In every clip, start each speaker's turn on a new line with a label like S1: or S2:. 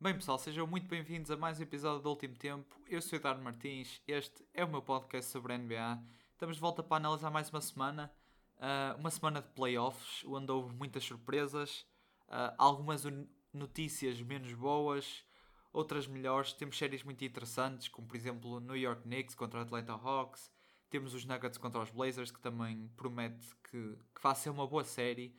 S1: Bem pessoal, sejam muito bem-vindos a mais um episódio do Último Tempo. Eu sou o Eduardo Martins, este é o meu podcast sobre a NBA. Estamos de volta para analisar mais uma semana, uh, uma semana de playoffs, onde houve muitas surpresas, uh, algumas notícias menos boas, outras melhores. Temos séries muito interessantes, como por exemplo New York Knicks contra Atlanta Hawks, temos os Nuggets contra os Blazers, que também promete que, que vai ser uma boa série.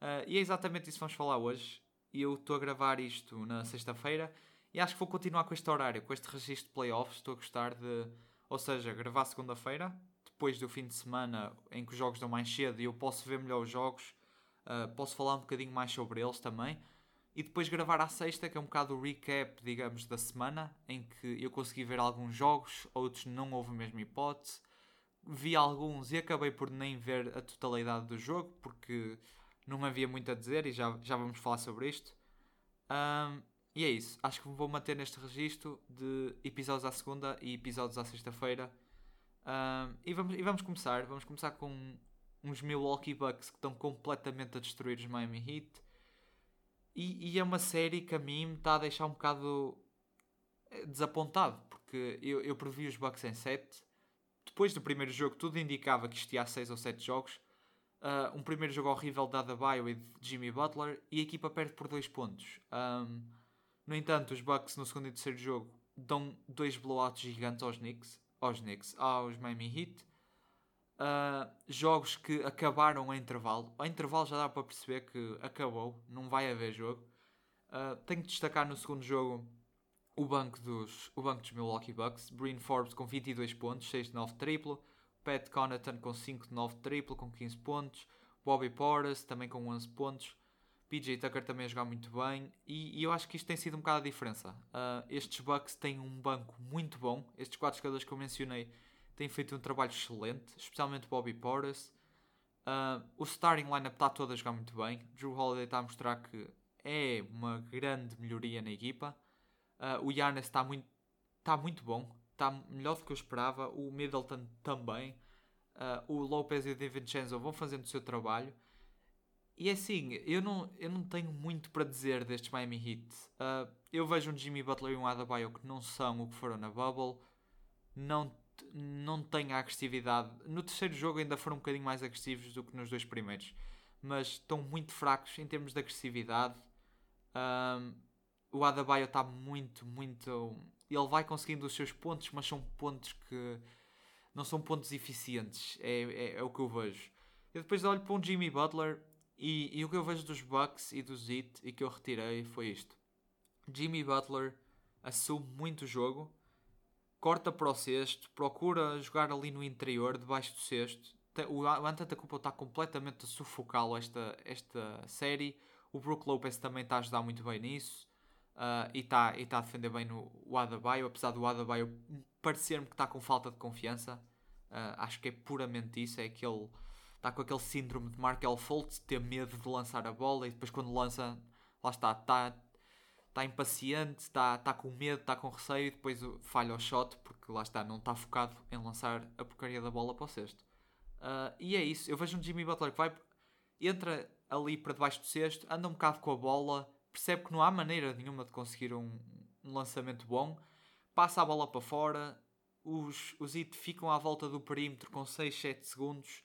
S1: Uh, e é exatamente isso que vamos falar hoje. Eu estou a gravar isto na sexta-feira e acho que vou continuar com este horário, com este registro de playoffs. Estou a gostar de, ou seja, gravar segunda-feira, depois do fim de semana em que os jogos dão mais cedo e eu posso ver melhor os jogos, uh, posso falar um bocadinho mais sobre eles também. E depois gravar à sexta, que é um bocado o recap, digamos, da semana, em que eu consegui ver alguns jogos, outros não houve a mesma hipótese vi alguns e acabei por nem ver a totalidade do jogo porque não havia muito a dizer e já, já vamos falar sobre isto. Um, e é isso. Acho que vou manter neste registro de episódios à segunda e episódios à sexta-feira. Um, e, vamos, e vamos começar. Vamos começar com uns Milwaukee Bucks que estão completamente a destruir os Miami Heat. E, e é uma série que a mim me está a deixar um bocado eh, desapontado porque eu, eu previ os Bucks em 7 depois do primeiro jogo, tudo indicava que isto ia a 6 ou 7 jogos. Uh, um primeiro jogo horrível de Adebayo e de Jimmy Butler e a equipa perde por 2 pontos. Um, no entanto, os Bucks no segundo e terceiro jogo dão dois blowouts gigantes aos Knicks, aos, Knicks, aos Miami Heat. Uh, jogos que acabaram a intervalo. A intervalo já dá para perceber que acabou, não vai haver jogo. Uh, tenho que destacar no segundo jogo o banco dos, o banco dos Milwaukee Bucks. Breen Forbes com 22 pontos, 6 de 9 triplo. Pat Connaughton com 5 de 9 triplo, com 15 pontos. Bobby Porras também com 11 pontos. PJ Tucker também a jogar muito bem. E, e eu acho que isto tem sido um bocado a diferença. Uh, estes Bucks têm um banco muito bom. Estes 4 jogadores que eu mencionei têm feito um trabalho excelente, especialmente Bobby Porras. Uh, o starting lineup está todo a jogar muito bem. Drew Holiday está a mostrar que é uma grande melhoria na equipa. Uh, o Giannis está muito, tá muito bom, está melhor do que eu esperava. O Middleton também. Uh, o Lopez e o DiVincenzo vão fazendo o seu trabalho. E é assim, eu não, eu não tenho muito para dizer destes Miami Heat. Uh, eu vejo um Jimmy Butler e um Adebayo que não são o que foram na Bubble. Não, não têm a agressividade. No terceiro jogo ainda foram um bocadinho mais agressivos do que nos dois primeiros. Mas estão muito fracos em termos de agressividade. Um, o Adebayo está muito, muito. Ele vai conseguindo os seus pontos, mas são pontos que não são pontos eficientes. É, é, é o que eu vejo. Eu depois olho para um Jimmy Butler e, e, o que eu vejo dos Bucks e dos Heat e que eu retirei foi isto. Jimmy Butler assume muito o jogo, corta para o cesto, procura jogar ali no interior, debaixo do cesto. O Antetokounmpo está completamente a sufocá-lo esta, esta série. O Brook Lopez também está a ajudar muito bem nisso. Uh, e está e tá a defender bem no, o Adebayo, apesar do Adebayo parecer-me que está com falta de confiança. Uh, acho que é puramente isso, é que ele está com aquele síndrome de Markel Fultz, ter medo de lançar a bola e depois quando lança, lá está, está, está impaciente, está, está com medo, está com receio e depois falha o shot porque lá está, não está focado em lançar a porcaria da bola para o cesto. Uh, e é isso, eu vejo um Jimmy Butler que vai, entra ali para debaixo do cesto, anda um bocado com a bola, percebe que não há maneira nenhuma de conseguir um, um lançamento bom, passa a bola para fora, os, os IT ficam à volta do perímetro com 6, 7 segundos.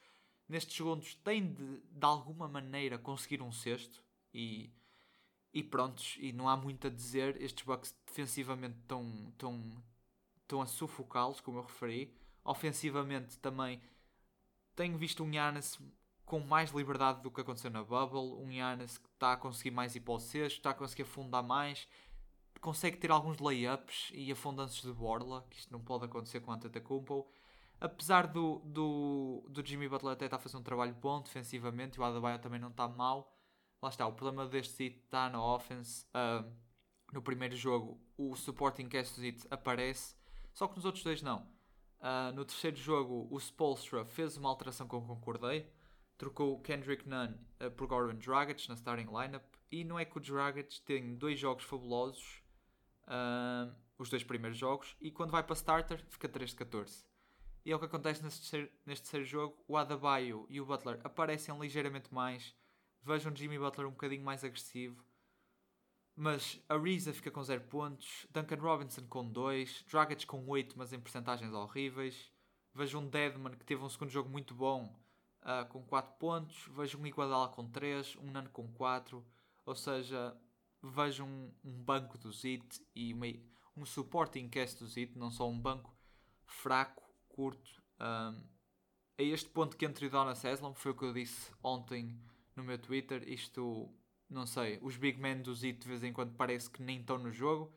S1: Nestes segundos tem de, de alguma maneira, conseguir um sexto e, e prontos, e não há muito a dizer. Estes Bucks defensivamente estão, estão, estão a sufocá-los, como eu referi. Ofensivamente também tenho visto um Giannis com mais liberdade do que aconteceu na Bubble. Um Giannis que está a conseguir mais sexto, está a conseguir afundar mais, consegue ter alguns layups e afundanços de borla, que isto não pode acontecer com o Antetokounmpo. Apesar do, do, do Jimmy Butler até estar a fazer um trabalho bom defensivamente, o Adebayo também não está mal. Lá está, o problema deste sítio está na offense. Uh, no primeiro jogo, o supporting cast aparece, só que nos outros dois não. Uh, no terceiro jogo, o Spolstra fez uma alteração que eu concordei trocou Kendrick Nunn uh, por Goran Dragic na starting lineup e não é que o Dragic tem dois jogos fabulosos, uh, os dois primeiros jogos, e quando vai para starter fica 3 de 14. E é o que acontece neste terceiro, neste terceiro jogo, o Adebayo e o Butler aparecem ligeiramente mais, Vejo um Jimmy Butler um bocadinho mais agressivo. Mas a Ariza fica com 0 pontos, Duncan Robinson com 2, Dragic com 8, mas em percentagens horríveis. Vejo um Deadman que teve um segundo jogo muito bom, uh, com 4 pontos. Vejo um Iguadala com 3, um Nano com 4. Ou seja, vejo um, um banco do Zit e uma, um supporting cast do Zit, não só um banco fraco, curto. Um, a este ponto que entre Donna Seslam, foi o que eu disse ontem no meu Twitter. Isto, não sei, os big men do Zit de vez em quando parece que nem estão no jogo.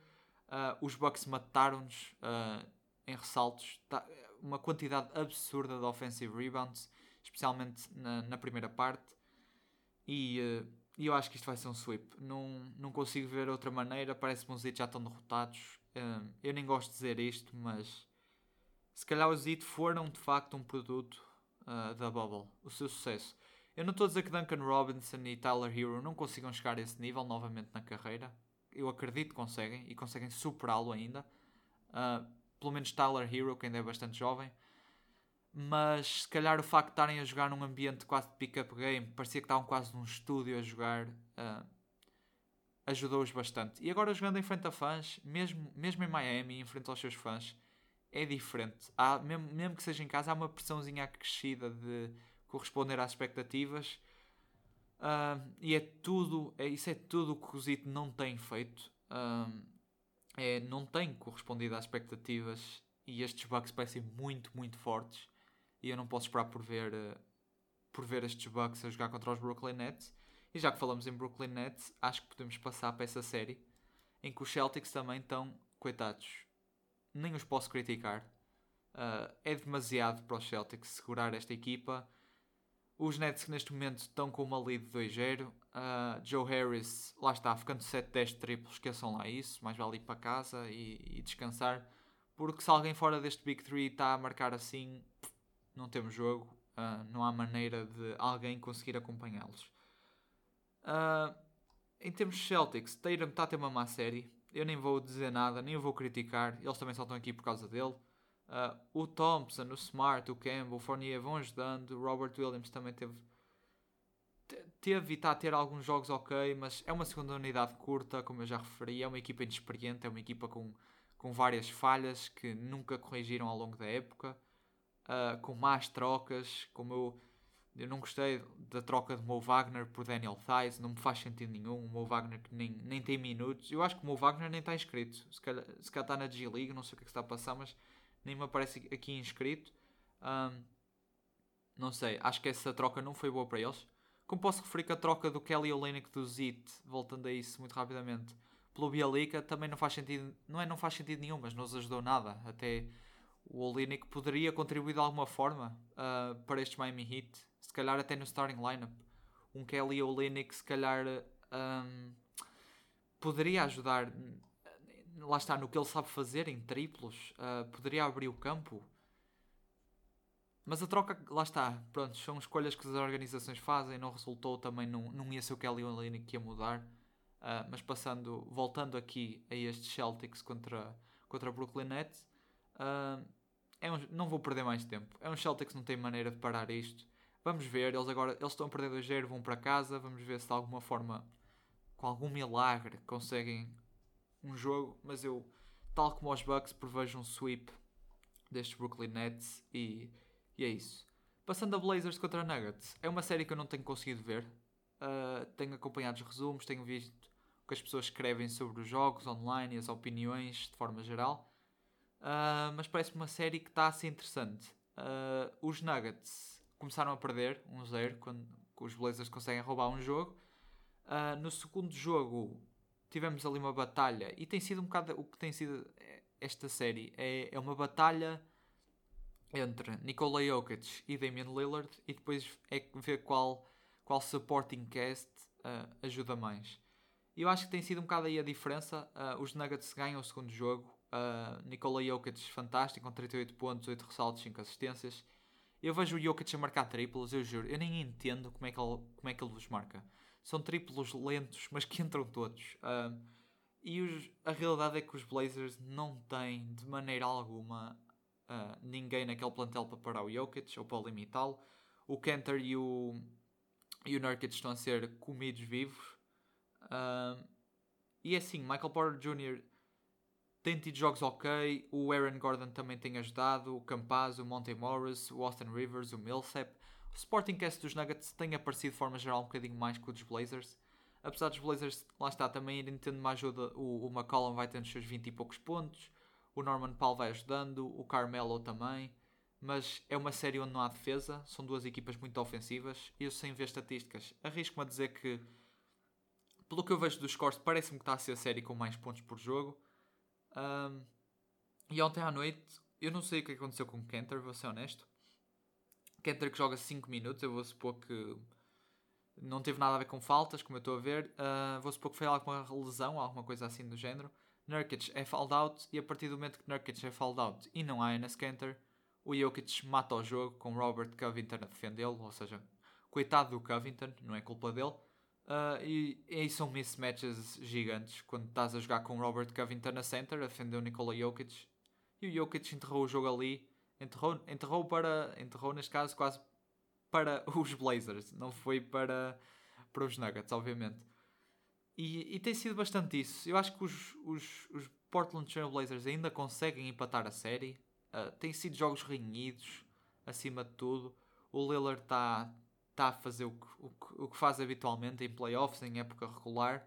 S1: Uh, os Bucks mataram-nos uh, em ressaltos. Tá, uma quantidade absurda de offensive rebounds, especialmente na, na primeira parte. E uh, eu acho que isto vai ser um sweep. Não, não consigo ver outra maneira. Parece-me os Zit já estão derrotados. eu nem gosto de dizer isto, mas se calhar os Zit foram de facto um produto da Bubble. O seu sucesso. Eu não estou a dizer que Duncan Robinson e Tyler Hero não consigam chegar a esse nível novamente na carreira. Eu acredito que conseguem e conseguem superá-lo ainda. Uh, pelo menos Tyler Hero, que ainda é bastante jovem. Mas se calhar o facto de estarem a jogar num ambiente quase de pick-up game, parecia que estavam quase num estúdio a jogar, uh, ajudou-os bastante. E agora jogando em frente a fãs, mesmo, mesmo em Miami, em frente aos seus fãs, é diferente. Há, mesmo, mesmo que seja em casa, há uma pressãozinha acrescida de corresponder às expectativas. Uh, e é tudo, é, isso é tudo o que o Zito não tem feito. Uh, é, não tem correspondido às expectativas e estes Bucks parecem muito, muito fortes. E eu não posso esperar por ver, uh, por ver estes Bucks a jogar contra os Brooklyn Nets. E já que falamos em Brooklyn Nets, acho que podemos passar para essa série em que os Celtics também estão coitados. Nem os posso criticar. Uh, é demasiado para os Celtics segurar esta equipa os Nets que neste momento estão com uma lead de 2-0. Uh, Joe Harris, lá está, ficando 7-10 triplos, esqueçam lá isso. Mais vale ir para casa e, e, descansar. Porque se alguém fora deste Big 3 está a marcar assim, não temos jogo. Uh, não há maneira de alguém conseguir acompanhá-los. Uh, em termos Celtics, Tatum está a ter uma má série. Eu nem vou dizer nada, nem vou criticar. Eles também só estão aqui por causa dele. Uh, o Thompson, o Smart, o Campbell, o Fournier vão ajudando. O Robert Williams também teve. Teve e está a ter alguns jogos ok, mas é uma segunda unidade curta, como eu já referi. É uma equipa inexperiente, é uma equipa com, com várias falhas que nunca corrigiram ao longo da época. Uh, com más trocas, como eu, eu não gostei da troca de Mo Wagner por Daniel Thais, não me faz sentido nenhum. O Mo Wagner que nem, nem tem minutos. Eu acho que o Mo Wagner nem está inscrito. Se calhar, se calhar está na G-League, não sei o que, é que está a passar, mas nem me aparece aqui inscrito. Um, não sei, acho que essa troca não foi boa para eles. Como posso referir que a troca do Kelly Olynyk do Zit, voltando a isso muito rapidamente, pelo Bialica também não faz sentido, não é não faz sentido nenhum, mas não nos ajudou nada. Até o Olynyk poderia contribuir de alguma forma uh, para este Miami Heat, se calhar até no starting lineup. Um Kelly Olynyk se calhar um, poderia ajudar lá está, no que ele sabe fazer em triplos, uh, poderia abrir o campo. Mas a troca, lá está, pronto, são escolhas que as organizações fazem, não resultou, também não, não ia ser o Kelly Olynyk que ia mudar. Uh, mas passando, voltando aqui a estes Celtics contra, contra Brooklyn Nets, uh, é um, não vou perder mais tempo. É um Celtics não tem maneira de parar isto. Vamos ver, eles agora eles estão a perder 2 vão para casa, vamos ver se de alguma forma, com algum milagre, conseguem um jogo, mas eu, tal como os Bucks, prevejo um sweep destes Brooklyn Nets e, e é isso. Passando a Blazers contra Nuggets, é uma série que eu não tenho conseguido ver. Uh, tenho acompanhado os resumos, tenho visto o que as pessoas escrevem sobre os jogos online e as opiniões de forma geral. Uh, mas parece-me uma série que está a ser interessante. Uh, os Nuggets começaram a perder 1-0 um quando os Blazers conseguem roubar um jogo. no segundo jogo, tivemos ali uma batalha e tem sido um bocado o que tem sido esta série é, é uma batalha entre Nikola Jokic e Damian Lillard e depois é ver qual, qual supporting cast uh, ajuda mais. Eu acho que tem sido um bocado aí a diferença. Uh, os Nuggets ganham o segundo jogo. Uh, Nikola Jokic fantástico, com 38 pontos, 8 ressaltos, 5 assistências. Eu vejo o Jokic a marcar triplos, eu juro. Eu nem entendo como é que ele, como é que ele vos marca são triplos lentos, mas que entram todos. Uh, e os, a realidade é que os Blazers não têm de maneira alguma uh, ninguém naquele plantel para parar o Jokic ou para limitá-lo. O Cantor e o, e o Nurkic estão a ser comidos vivos. E é assim, Michael Porter Jr. tem tido jogos ok, o Aaron Gordon também tem ajudado, o Campaz, o Monte Morris, o Austin Rivers, o Millsap. O Sporting Cast dos Nuggets tem aparecido de forma geral um bocadinho mais que o dos Blazers. Apesar dos Blazers, lá está, também irem tendo uma ajuda, o, o McCollum vai tendo os seus 20 e poucos pontos, o Norman Paul vai ajudando, o Carmelo também mas é uma série onde não há defesa, são duas equipas muito ofensivas. Eu, sem ver estatísticas, arrisco-me a dizer que, pelo que eu vejo dos scores, parece-me que está a ser a série com mais pontos por jogo. Um, e ontem à noite, eu não sei o que aconteceu com o Kenter, vou ser honesto. Kenter que joga 5 minutos, eu vou supor que não teve nada a ver com faltas, como eu estou a ver. Uh, vou supor que foi alguma lesão, alguma coisa assim do género. Nurkic é fouled out, e a partir do momento que Nurkic é fouled out e não há Enes Kanter, o Jokic mata o jogo com Robert Covington a defendê-lo, ou seja, coitado do Covington, não é culpa dele. Uh, e, e são mismatches gigantes quando estás a jogar com Robert Covington na center, o Nikola Jokic. E o Jokic enterrou o jogo ali, enterrou, enterrou para, enterrou neste caso quase para os Blazers, não foi para, para os Nuggets, obviamente. E, e tem sido bastante isso. Eu acho que os, os, os Portland Trail Blazers ainda conseguem empatar a série, Uh, tem sido jogos renhidos, acima de tudo. O Lillard está tá a fazer o que, o, que, o que faz habitualmente em playoffs, em época regular.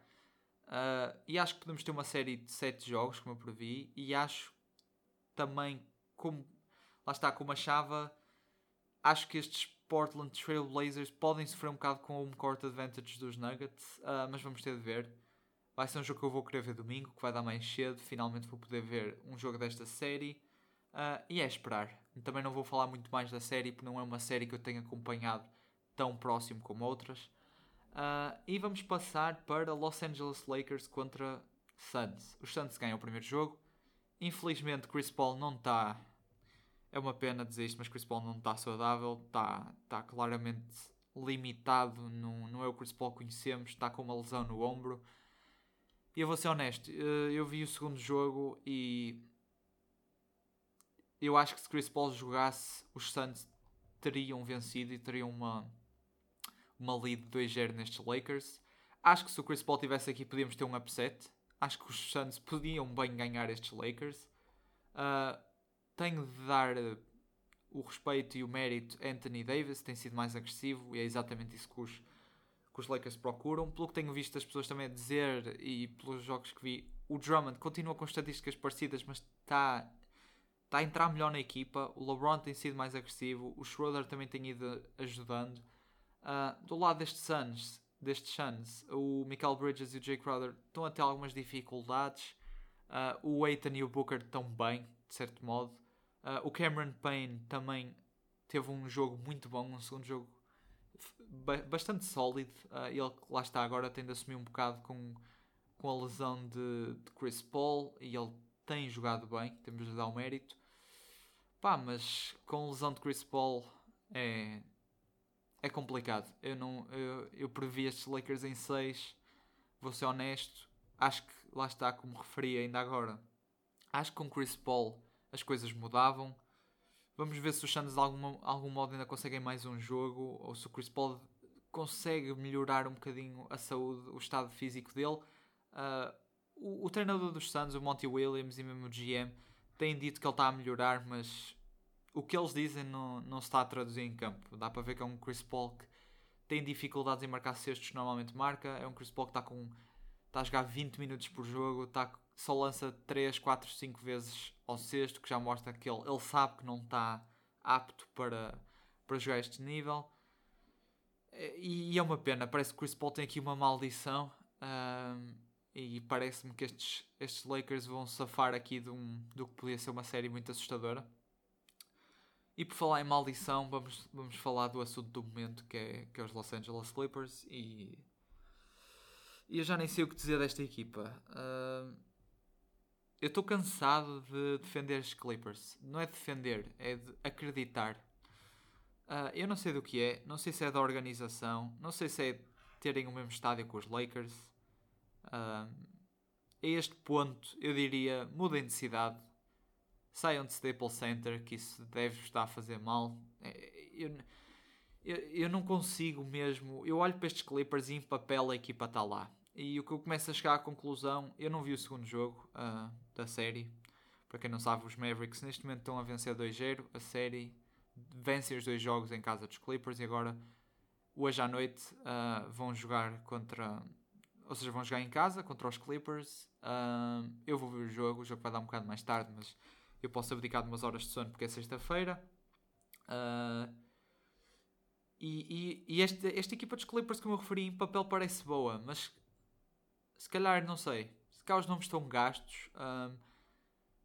S1: Uh, e acho que podemos ter uma série de 7 jogos, como eu previ. E acho também, como lá está, como achava, acho que estes Portland Trail Blazers podem sofrer um bocado com o home court advantage dos Nuggets, uh, mas vamos ter de ver. Vai ser um jogo que eu vou querer ver domingo, que vai dar mais cedo. Finalmente vou poder ver um jogo desta série. Uh, e é esperar. Também não vou falar muito mais da série, porque não é uma série que eu tenho acompanhado tão próximo como outras. Uh, e vamos passar para Los Angeles Lakers contra Suns. Os Suns ganham o primeiro jogo. Infelizmente, Chris Paul não está. É uma pena dizer isto, mas Chris Paul não está saudável. Está, está claramente limitado. Não, não é o Chris Paul que conhecemos. Está com uma lesão no ombro. E eu vou ser honesto, ah, eu vi o segundo jogo e eu acho que se Chris Paul jogasse, os Suns teriam vencido e teriam uma, uma lead 2-0 nestes Lakers. Acho que se o Chris Paul estivesse aqui, podíamos ter um upset. Acho que os Suns podiam bem ganhar estes Lakers. Uh, tenho de dar o respeito e o mérito a Anthony Davis, tem sido mais agressivo e é exatamente isso que os, que os Lakers procuram. Pelo que tenho visto as pessoas também a dizer e pelos jogos que vi, o Drummond continua com estatísticas parecidas, mas está está a entrar melhor na equipa. O LeBron tem sido mais agressivo. O Schroeder também tem ido ajudando. Uh, do lado destes Suns, destes Suns, o Michael Bridges e o Jay Crowder estão a ter algumas dificuldades. Uh, o Aiton e o Booker estão bem, de certo modo. Uh, o Cameron Payne também teve um jogo muito bom, um segundo jogo bastante sólido. Uh, ele lá está agora tem de assumir um bocado com, com a lesão de, de Chris Paul e ele tem jogado bem, temos de dar o mérito. Pá, mas com lesão de Chris Paul é, é complicado. Eu, não, eu, eu previ estes Lakers em 6, vou ser honesto. Acho que lá está, como referi ainda agora. Acho que com Chris Paul as coisas mudavam. Vamos ver se os Suns de algum, algum modo ainda conseguem mais um jogo ou se o Chris Paul consegue melhorar um bocadinho a saúde, o estado físico dele. Uh, o, o, treinador dos Suns, o Monty Williams e mesmo o GM, têm dito que ele está a melhorar, mas o que eles dizem não, não se está a traduzir em campo. Dá para ver que é um Chris Paul que tem dificuldades em marcar cestos, normalmente marca. É um Chris Paul que está com está a jogar 20 minutos por jogo, está, só lança 3, 4, 5 vezes ao sexto, que já mostra que ele, ele sabe que não está apto para, para jogar este nível. E, e é uma pena, parece que Chris Paul tem aqui uma maldição. Um, e parece-me que estes, estes Lakers vão safar aqui de um, do que podia ser uma série muito assustadora. E por falar em maldição, vamos, vamos falar do assunto do momento que é, que é os Los Angeles Clippers. E, e eu já nem sei o que dizer desta equipa. Uh, eu estou cansado de defender os Clippers. Não é defender, é de acreditar. Uh, eu não sei do que é, não sei se é da organização, não sei se é terem o mesmo estádio com os Lakers a este ponto, eu diria, mudem de cidade, saiam de Staples Center, que isso deve estar a fazer mal. É, eu, eu, eu não consigo mesmo. Eu olho para estes Clippers e em papel a equipa está lá. E o que eu começo a chegar à conclusão, eu não vi o segundo jogo uh, da série. Para quem não sabe, os Mavericks neste momento estão a vencer 2-0. A série vence os dois jogos em casa dos Clippers e agora hoje à noite uh, vão jogar contra. Ou seja, vão jogar em casa contra os Clippers. Uh, eu vou ver o jogo, o jogo vai dar um bocado mais tarde, mas eu posso abdicar de umas horas de sono porque é sexta-feira. Uh, e, e, e esta, esta equipa dos Clippers, como eu referi, em papel parece boa, mas se calhar, não sei, se calhar os nomes estão gastos. Um,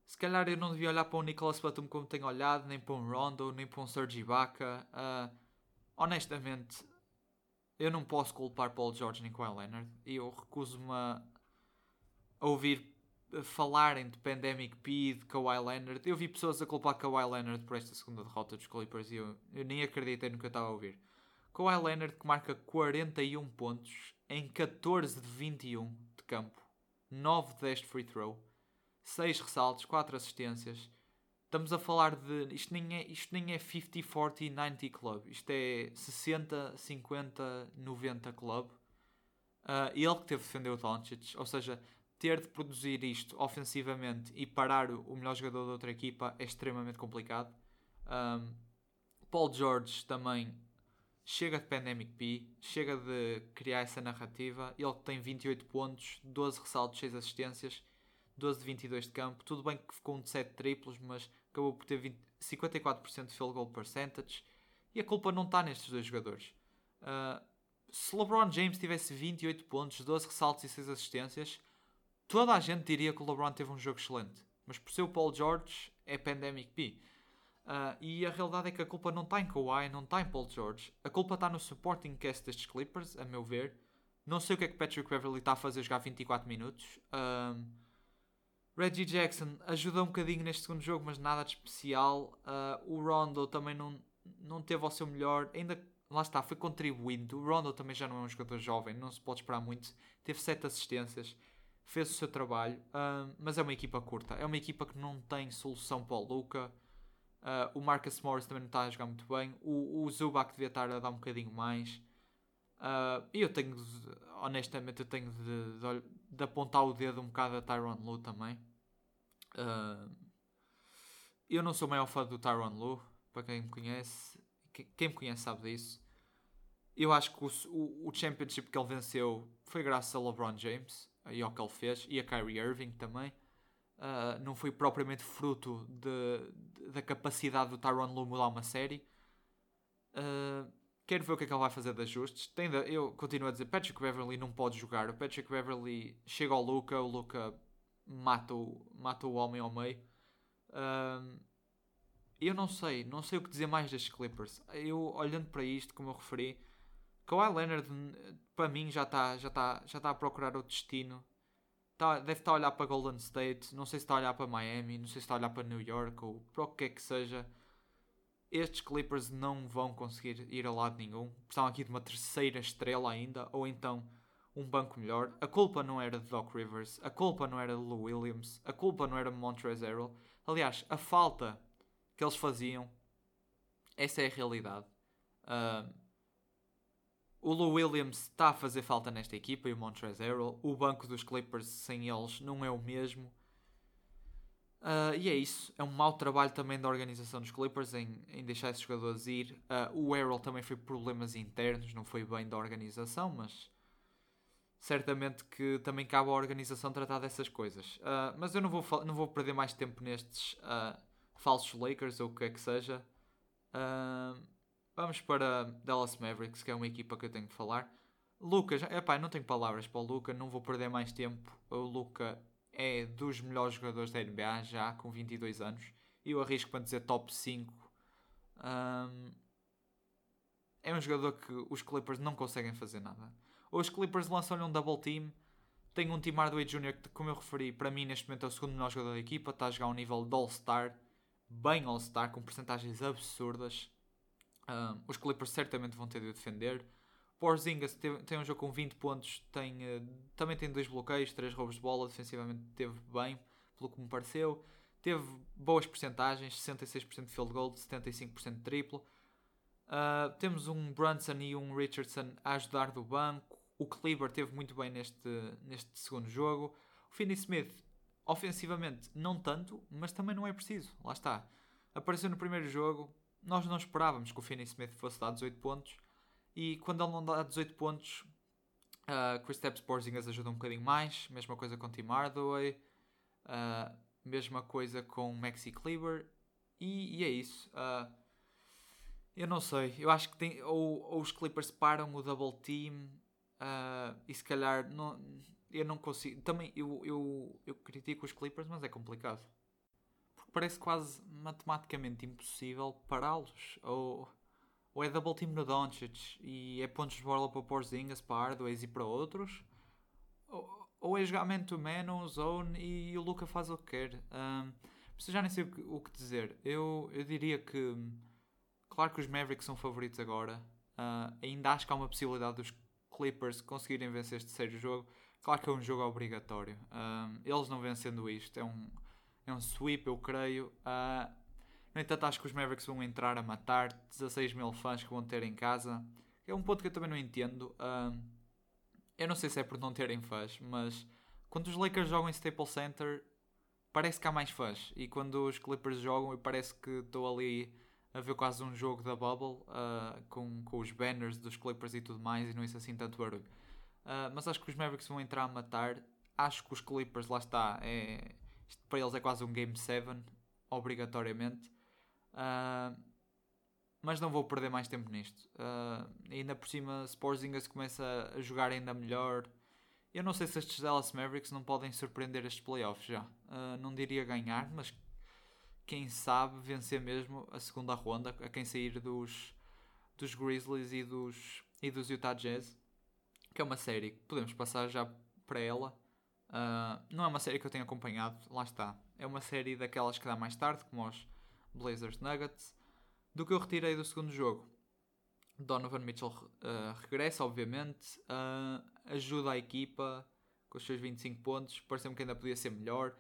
S1: se calhar eu não devia olhar para o Nicholas Batum como tenho olhado, nem para um Rondo, nem para um Serge Ibaka. Uh, honestamente, eu não posso culpar Paul George nem Kawhi Leonard. Eu recuso-me a, ouvir falarem de Pandemic P, de Kawhi Leonard. Eu vi pessoas a culpar Kawhi Leonard por esta segunda derrota dos Clippers e eu, eu nem acreditei no que eu estava a ouvir. Kawhi Leonard que marca 41 pontos em 14 de 21 de campo, 9 de 10 de free throw, 6 ressaltos, 4 assistências. Estamos a falar de. Isto nem é, isto nem é 50, 40, 90 club. Isto é 60, 50, 90 club. Uh, ele que teve de defender o Doncic, ou seja, ter de produzir isto ofensivamente e parar o melhor jogador da outra equipa é extremamente complicado. Um, Paul George também chega de Pandemic P, chega de criar essa narrativa. Ele tem 28 pontos, 12 ressaltos, 6 assistências, 12 de 22 de campo. Tudo bem que ficou um de 7 triplos, mas acabou por ter 20, 54% de field goal percentage. E a culpa não está nestes dois jogadores. Uh, se LeBron James tivesse 28 pontos, 12 ressaltos e 6 assistências, toda a gente diria que o LeBron teve um jogo excelente. Mas por ser o Paul George, é Pandemic P. Uh, e a realidade é que a culpa não está em Kawhi, não está em Paul George. A culpa está no supporting cast destes Clippers, a meu ver. Não sei o que é que Patrick Beverly está a fazer jogar 24 minutos. Um, Reggie Jackson ajuda um bocadinho neste segundo jogo, mas nada de especial. Uh, o Rondo também não, não teve ao seu melhor. Ainda, lá está, foi contribuindo. O Rondo também já não é um jogador jovem, não se pode esperar muito. Teve 7 assistências, fez o seu trabalho, uh, mas é uma equipa curta. É uma equipa que não tem solução para o Luca. Uh, o Marcus Morris também não está a jogar muito bem. O, o Zubac devia estar a dar um bocadinho mais. Uh, eu tenho, honestamente, eu tenho de, de, de, apontar o dedo um bocado a Tyron Lu também. Uh, eu não sou o maior fã do Tyron Lu, para quem me conhece. Quem me conhece sabe disso. Eu acho que o, o, o championship que ele venceu foi graças a LeBron James e ao que ele fez, e a Kyrie Irving também. Uh, não foi propriamente fruto de, de, da capacidade do Tyron Lue mudar uma série. Uh, quero ver o que é que ele vai fazer de ajustes. Tem de, eu continuo a dizer: Patrick Beverly não pode jogar. O Patrick Beverly chega ao Luca, o Luca mata o, mata o homem ao meio. Uh, eu não sei, não sei o que dizer mais destes Clippers. Eu olhando para isto, como eu referi, Kawhi Leonard para mim já está já tá, já tá a procurar o destino tá, deve estar a olhar para Golden State, não sei se está a olhar para Miami, não sei se está a olhar para New York ou para o que é que seja. Estes Clippers não vão conseguir ir a lado nenhum. Precisam aqui de uma terceira estrela ainda, ou então um banco melhor. A culpa não era de Doc Rivers, a culpa não era de Lou Williams, a culpa não era de Montrezl. Aliás, a falta que eles faziam, essa é a realidade. Uh, o Lou Williams está a fazer falta nesta equipa e o Montrezl Harrell. O banco dos Clippers sem eles não é o mesmo. Uh, e é isso. É um mau trabalho também da organização dos Clippers em, em deixar esses jogadores ir. Uh, o Harrell também foi problemas internos, não foi bem da organização, mas certamente que também cabe à organização tratar dessas coisas. Uh, mas eu não vou, não vou perder mais tempo nestes falsos Lakers ou o que é que seja. Uh, Vamos para Dallas Mavericks, que é uma equipa que eu tenho de falar. Lucas, epá, não tenho palavras para o Luca, não vou perder mais tempo. O Luca é dos melhores jogadores da NBA já, com 22 anos. E eu arrisco para dizer top 5. Um, é um jogador que os Clippers não conseguem fazer nada. Os Clippers lançam-lhe um double team. Tem um Tim Hardaway Jr. que, como eu referi, para mim neste momento é o segundo melhor jogador da equipa. Está a jogar um nível de All-Star, bem All-Star, com porcentagens absurdas. Um, os Clippers certamente vão ter de defender. Porzingis tem, tem um jogo com 20 pontos, tem, uh, também tem dois bloqueios, três roubos de bola, defensivamente teve bem, pelo que me pareceu. Teve boas percentagens, 66% de field goal, 75% de triplo. Uh, temos um Brunson e um Richardson a ajudar do banco. O Kleber teve muito bem neste, neste segundo jogo. O Finney Smith, ofensivamente, não tanto, mas também não é preciso. Lá está. Apareceu no primeiro jogo. Nós não esperávamos que o Finney Smith fosse dar 18 pontos. E quando ele não dá 18 pontos, uh, Chris Tapps Porzingas ajuda um bocadinho mais. Mesma coisa com Tim Hardaway. Uh, mesma coisa com Maxi Kleber. E, e é isso. Uh, eu não sei. Eu acho que tem, ou, ou os Clippers param o double team uh, e se calhar não, eu não consigo. Também eu, eu, eu critico os Clippers, mas é complicado. Parece quase matematicamente impossível pará-los. Ou, ou é double team no Doncic e é pontos de bola para Porzingas, para Hardways e para outros. Ou, ou é jogar man-to-man zone e o Luca faz o que quer. Um, já nem sei o que, o que dizer. Eu, eu diria que Claro que os Mavericks são favoritos agora. Uh, ainda acho que há uma possibilidade dos Clippers conseguirem vencer este terceiro jogo. Claro que é um jogo obrigatório. Uh, eles não vencendo isto, é um, é um sweep, eu creio. Uh, no entanto, acho que os Mavericks vão entrar a matar 16 mil fãs que vão ter em casa. É um ponto que eu também não entendo. Uh, eu não sei se é por não terem fãs, mas quando os Lakers jogam em Staples Center, parece que há mais fãs. E quando os Clippers jogam, parece que estou ali a ver quase um jogo da Bubble uh, com, com os banners dos Clippers e tudo mais e não isso assim tanto barulho. Uh, mas acho que os Mavericks vão entrar a matar. Acho que os Clippers, lá está, é, isto para eles é quase um Game 7, obrigatoriamente. Uh, mas não vou perder mais tempo nisto. Uh, ainda por cima, Sporzingas começa a jogar ainda melhor. Eu não sei se estes Dallas Mavericks não podem surpreender estes playoffs já. Uh, não diria ganhar, mas quem sabe vencer mesmo a segunda ronda, a quem sair dos, dos Grizzlies e dos, e dos Utah Jazz, que é uma série que podemos passar já para ela. Uh, não é uma série que eu tenho acompanhado, lá está. É uma série daquelas que dá mais tarde, como os Blazers Nuggets. Do que eu retirei do segundo jogo. Donovan Mitchell uh, regressa, obviamente, uh, ajuda a equipa com os seus 25 pontos. Pareceu-me que ainda podia ser melhor.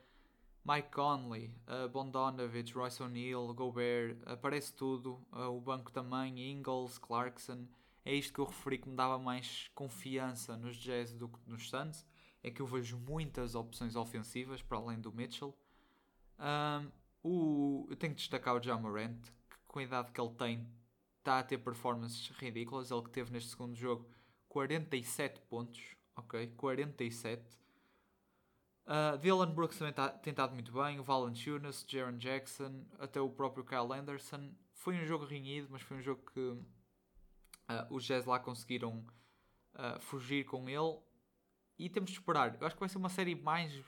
S1: Mike Conley, uh, Bondonovich, Royce O'Neal, Gobert, aparece tudo, o banco também, Ingles, Clarkson. É isto que eu referi que me dava mais confiança nos Jazz do que nos Suns. É que eu vejo muitas opções ofensivas para além do Mitchell. Um, o, eu tenho que destacar o Jamarant, que com a idade que ele tem está a ter performances ridículas. Ele que teve neste segundo jogo 47 pontos, ok? 47 Uh, Dylan Brooks também tá, tem estado muito bem, o Valanciunas, Jaron Jackson, até o próprio Kyle Anderson. Foi um jogo renhido, mas foi um jogo que uh, os Jazz lá conseguiram uh, fugir com ele. E temos de esperar. Eu acho que vai ser uma série mais.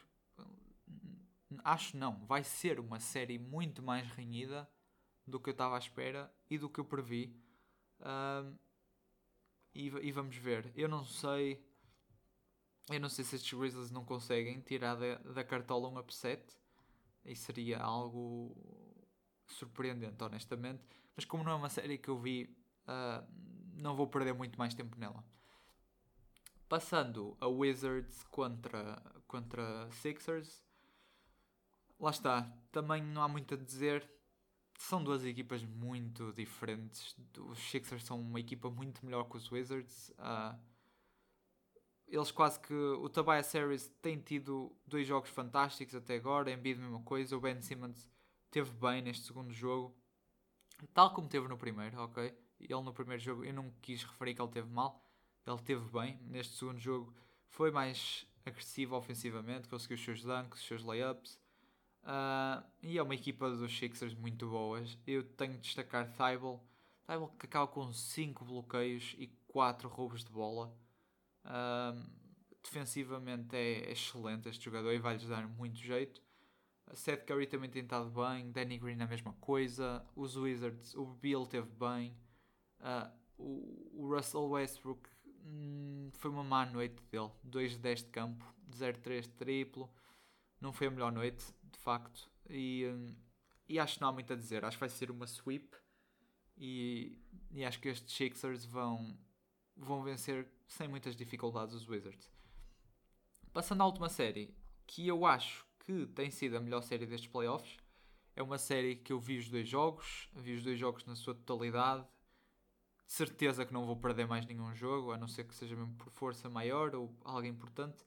S1: Acho não, vai ser uma série muito mais renhida do que eu estava à espera e do que eu previ. E, e vamos ver. Eu não sei eu não sei se estes Grizzlies não conseguem tirar da, da cartola um upset. E seria algo surpreendente, honestamente. Mas como não é uma série que eu vi, uh, não vou perder muito mais tempo nela. Passando a Wizards contra, contra Sixers. Lá está. Também não há muito a dizer. São duas equipas muito diferentes. Os Sixers são uma equipa muito melhor que os Wizards. Uh, eles quase que o Tobias Series tem tido dois jogos fantásticos até agora, Embiid mesma coisa, o Ben Simmons teve bem neste segundo jogo, tal como teve no primeiro, ok? Ele no primeiro jogo, eu não quis referir que ele teve mal, ele teve bem, neste segundo jogo. Foi mais agressivo ofensivamente, conseguiu os seus dunks, os seus layups, uh, e é uma equipa dos Sixers muito boas, eu tenho de destacar Thibault, Thibault que acaba com 5 bloqueios e 4 roubos de bola, defensivamente é excelente este jogador e vai-lhes dar muito jeito. Seth Curry também tem estado bem, Danny Green a mesma coisa, os Wizards, o Bill teve bem, uh, o, Russell Westbrook hum, foi uma má noite dele, 2 de 10 de campo, 0-3 de triplo, não foi a melhor noite, de facto, e, um, e acho que não há muito a dizer, acho que vai ser uma sweep e, e acho que estes Sixers vão, vão vencer sem muitas dificuldades os Wizards. Passando à última série, que eu acho que tem sido a melhor série destes playoffs. É uma série que eu vi os dois jogos, vi os dois jogos na sua totalidade certeza que não vou perder mais nenhum jogo, a não ser que seja mesmo por força maior ou algo importante.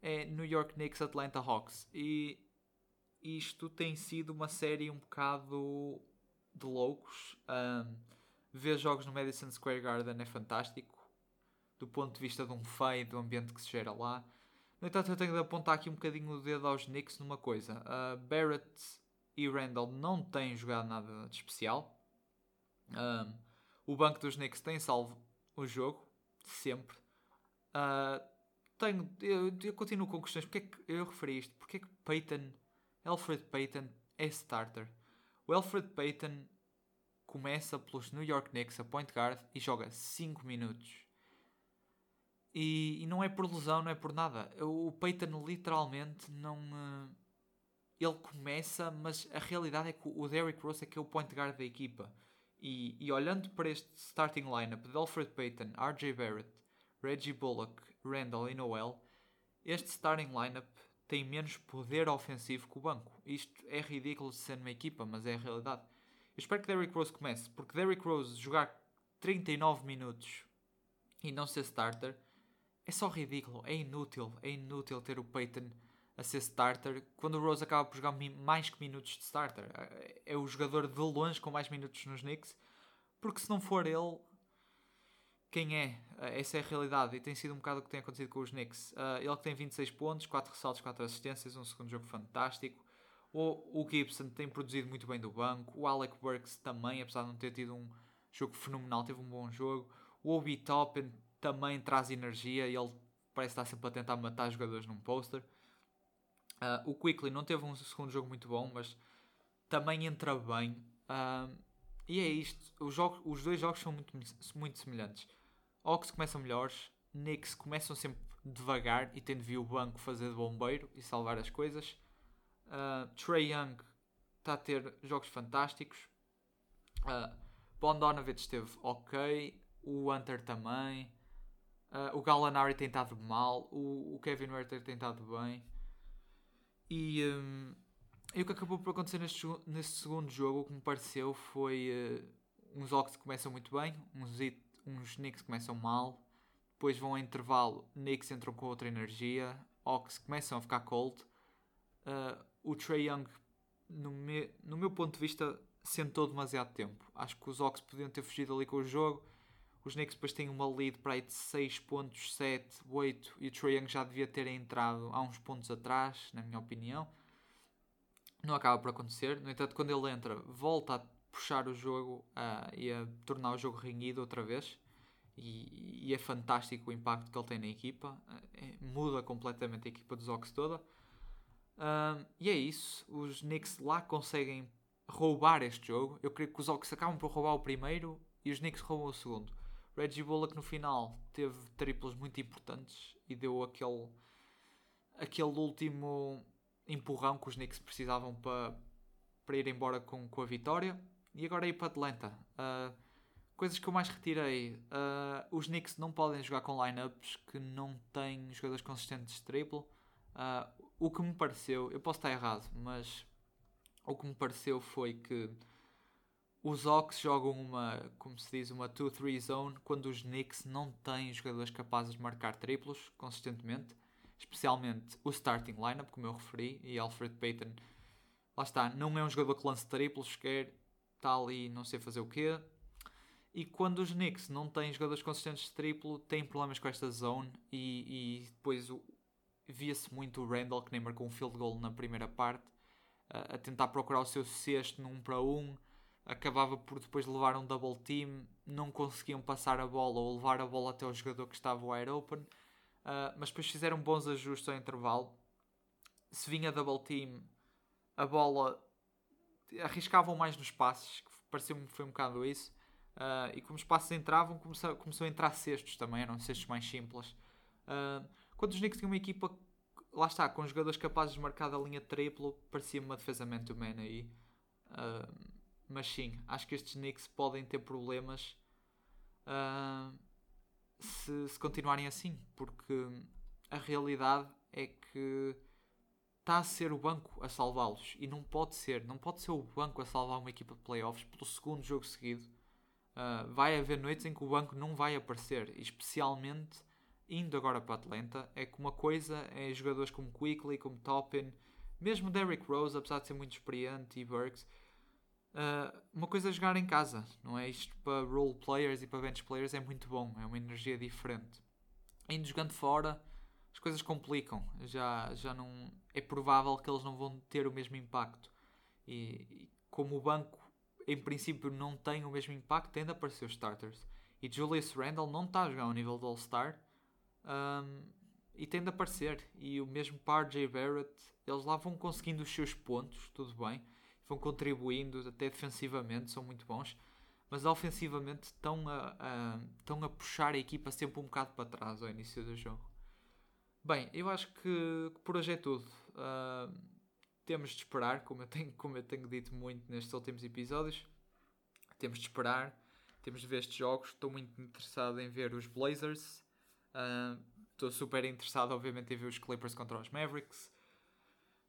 S1: É New York Knicks Atlanta Hawks. E isto tem sido uma série um bocado de loucos. Um, ver jogos no Madison Square Garden é fantástico. Do ponto de vista de um feio, do ambiente que se gera lá. No entanto, eu tenho de apontar aqui um bocadinho o dedo aos Knicks numa coisa. Uh, Barrett e Randall não têm jogado nada de especial. Um, o banco dos Knicks tem salvo o jogo, sempre. Uh, tenho, eu, eu, continuo com questões. Porque é que eu referi isto? Porque é que Peyton, Alfred Payton é starter? O Alfred Payton começa pelos New York Knicks a point guard e joga 5 minutos. E, e, não é por lesão, não é por nada. O Peyton literalmente não. Uh, ele começa, mas a realidade é que o Derrick Rose é que é o point guard da equipa. E, e olhando para este starting lineup de Alfred Payton, RJ Barrett, Reggie Bullock, Randall e Noel, este starting lineup tem menos poder ofensivo que o banco. Isto é ridículo de ser numa equipa, mas é a realidade. Eu espero que Derrick Rose comece, porque Derrick Rose jogar 39 minutos e não ser starter é só ridículo, é inútil, é inútil ter o Peyton a ser starter quando o Rose acaba por jogar mais que minutos de starter. É, é o jogador de longe com mais minutos nos Knicks, porque se não for ele, quem é? Eh, essa é a realidade e tem sido um bocado o que tem acontecido com os Knicks. Uh, ele que tem 26 pontos, 4 ressaltos, 4 assistências, um segundo jogo fantástico. O, o Gibson tem produzido muito bem do banco. O Alec Burks também, apesar de não ter tido um jogo fenomenal, teve um bom jogo. O Obi Toppin também traz energia e ele parece estar sempre a tentar matar jogadores num poster. Uh, o Quickly não teve um segundo jogo muito bom, mas também entra bem. Uh, e é isto. Os, os dois jogos são muito, muito semelhantes. Hawks começam melhores, Knicks começam sempre devagar e tendo de o banco fazer de bombeiro e salvar as coisas. Uh, Trey Young está a ter jogos fantásticos. Uh, Bondonovich esteve ok. O Hunter também. Uh, o Gallinari tem estado mal. O, o Kevin Werther tem estado bem. E, um, e o que acabou por acontecer neste, neste segundo jogo, o que me pareceu foi uh, uns Hawks que começam muito bem, uns, uns Knicks que começam mal, depois vão a intervalo, Knicks entram com outra energia, Hawks começam a ficar cold. Uh, o Trey Young, no, me, no meu ponto de vista, sentou demasiado tempo. Acho que os Hawks podiam ter fugido ali com o jogo. Os Knicks depois têm uma lead para aí de 6 pontos, 7, 8 e o Trae Young já devia ter entrado há uns pontos atrás, na minha opinião. Não acaba por acontecer. No entanto, quando ele entra, volta a puxar o jogo uh, e a tornar o jogo renhido outra vez. E, e, é fantástico o impacto que ele tem na equipa. Uh, é, muda completamente a equipa dos Hawks toda. Uh, e é isso. Os Knicks lá conseguem roubar este jogo. Eu creio que os Hawks acabam por roubar o primeiro e os Knicks roubam o segundo. Reggie Bullock no final teve triplos muito importantes e deu aquele, aquele último empurrão que os Knicks precisavam para, para ir embora com, com a vitória. E agora ir para Atlanta. Uh, coisas que eu mais retirei. Uh, os Knicks não podem jogar com lineups que não têm jogadores consistentes de triplo. Uh, o que me pareceu, eu posso estar errado, mas o que me pareceu foi que os Hawks jogam uma, como se diz, uma 2-3 zone quando os Knicks não têm jogadores capazes de marcar triplos consistentemente, especialmente o starting lineup, como eu referi, e Alfred Payton, lá está, não é um jogador que lance triplos, quer está ali não sei fazer o quê. E quando os Knicks não têm jogadores consistentes de triplo, têm problemas com esta zone e, e depois via-se muito o Randall, que nem marcou um field goal na primeira parte, a tentar procurar o seu sexto num para um, acabava por depois levar um double team, não conseguiam passar a bola ou levar a bola até o jogador que estava wide open, uh, mas depois fizeram bons ajustes ao intervalo. Se vinha double team, a bola arriscavam mais nos passes, que pareceu-me foi um bocado isso. Uh, e como os passes entravam, começou, começou a entrar cestos também, eram cestos mais simples. Uh, quando os Knicks tinham uma equipa, lá está, com jogadores capazes de marcar da linha triplo, parecia uma defesa man-to-man aí. Uh, mas sim, acho que estes Knicks podem ter problemas uh, se, se continuarem assim, porque a realidade é que está a ser o banco a salvá-los e não pode ser, não pode ser o banco a salvar uma equipa de playoffs pelo segundo jogo seguido. Uh, vai haver noites em que o banco não vai aparecer, especialmente indo agora para Atlanta. É que uma coisa é jogadores como Quickly, como Toppin, mesmo Derrick Rose, apesar de ser muito experiente, e Burks. Uh, uma coisa é jogar em casa, não é? Isto para role players e para bench players é muito bom, é uma energia diferente. Indo jogando fora, as coisas complicam. Já, já não é provável que eles não vão ter o mesmo impacto. E, e como o banco em princípio não tem o mesmo impacto, tende a aparecer os starters. E Julius Randle não está a jogar ao nível do All-Star um, e tende a aparecer. E o mesmo par J. Barrett, eles lá vão conseguindo os seus pontos, tudo bem, vão contribuindo até defensivamente, são muito bons, mas ofensivamente estão a, a, estão a puxar a equipa sempre um bocado para trás ao início do jogo. Bem, eu acho que, por hoje é tudo. Uh, temos de esperar, como eu, tenho, como eu tenho dito muito nestes últimos episódios. Temos de esperar, temos de ver estes jogos. Estou muito interessado em ver os Blazers. Uh, estou super interessado, obviamente, em ver os Clippers contra os Mavericks.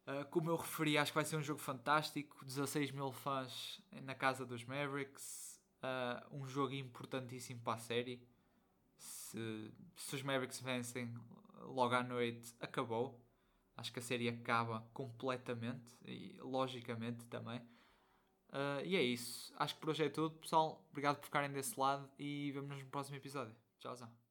S1: Uh, como eu referi, acho que vai ser um jogo fantástico. 16 mil fãs na casa dos Mavericks. Uh, um jogo importantíssimo para a série. Se, se os Mavericks vencem logo à noite, acabou. Acho que a série acaba completamente e logicamente também. Uh, e é isso. Acho que por hoje é tudo, pessoal. Obrigado por ficarem desse lado e vemos nos no próximo episódio. Tchauzão.